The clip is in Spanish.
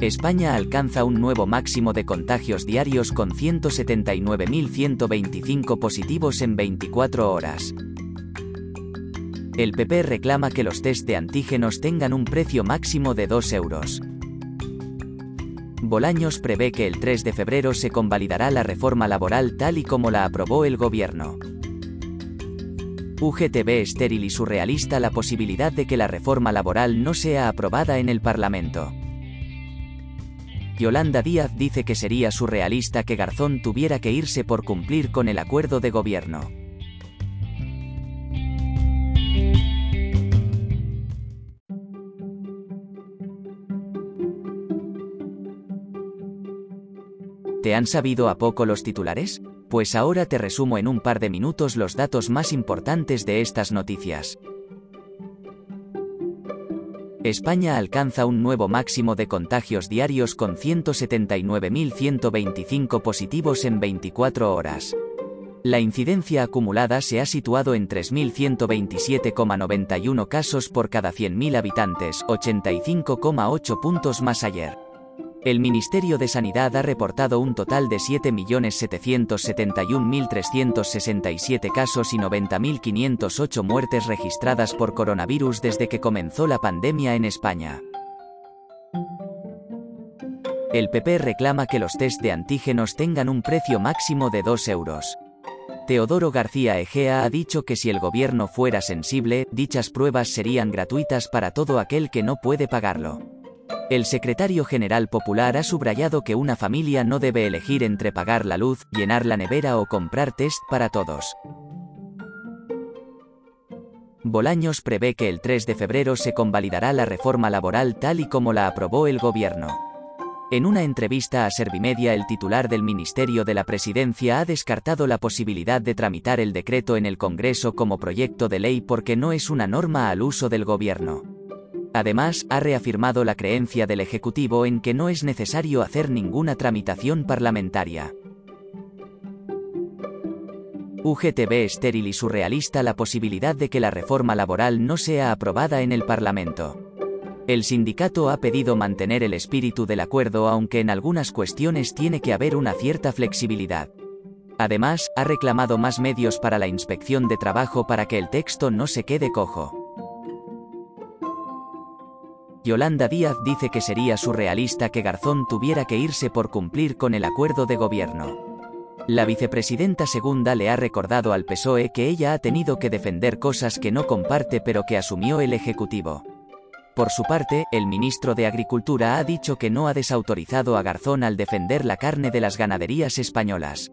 España alcanza un nuevo máximo de contagios diarios con 179.125 positivos en 24 horas. El PP reclama que los test de antígenos tengan un precio máximo de 2 euros. Bolaños prevé que el 3 de febrero se convalidará la reforma laboral tal y como la aprobó el gobierno. UGT estéril y surrealista la posibilidad de que la reforma laboral no sea aprobada en el Parlamento. Yolanda Díaz dice que sería surrealista que Garzón tuviera que irse por cumplir con el acuerdo de gobierno. ¿Te han sabido a poco los titulares? Pues ahora te resumo en un par de minutos los datos más importantes de estas noticias. España alcanza un nuevo máximo de contagios diarios con 179.125 positivos en 24 horas. La incidencia acumulada se ha situado en 3.127,91 casos por cada 100.000 habitantes, 85,8 puntos más ayer. El Ministerio de Sanidad ha reportado un total de 7.771.367 casos y 90.508 muertes registradas por coronavirus desde que comenzó la pandemia en España. El PP reclama que los test de antígenos tengan un precio máximo de 2 euros. Teodoro García Egea ha dicho que si el gobierno fuera sensible, dichas pruebas serían gratuitas para todo aquel que no puede pagarlo. El secretario general popular ha subrayado que una familia no debe elegir entre pagar la luz, llenar la nevera o comprar test para todos. Bolaños prevé que el 3 de febrero se convalidará la reforma laboral tal y como la aprobó el gobierno. En una entrevista a Servimedia el titular del Ministerio de la Presidencia ha descartado la posibilidad de tramitar el decreto en el Congreso como proyecto de ley porque no es una norma al uso del gobierno. Además, ha reafirmado la creencia del Ejecutivo en que no es necesario hacer ninguna tramitación parlamentaria. UGT estéril y surrealista la posibilidad de que la reforma laboral no sea aprobada en el Parlamento. El sindicato ha pedido mantener el espíritu del acuerdo aunque en algunas cuestiones tiene que haber una cierta flexibilidad. Además, ha reclamado más medios para la inspección de trabajo para que el texto no se quede cojo. Yolanda Díaz dice que sería surrealista que Garzón tuviera que irse por cumplir con el acuerdo de gobierno. La vicepresidenta segunda le ha recordado al PSOE que ella ha tenido que defender cosas que no comparte pero que asumió el Ejecutivo. Por su parte, el ministro de Agricultura ha dicho que no ha desautorizado a Garzón al defender la carne de las ganaderías españolas.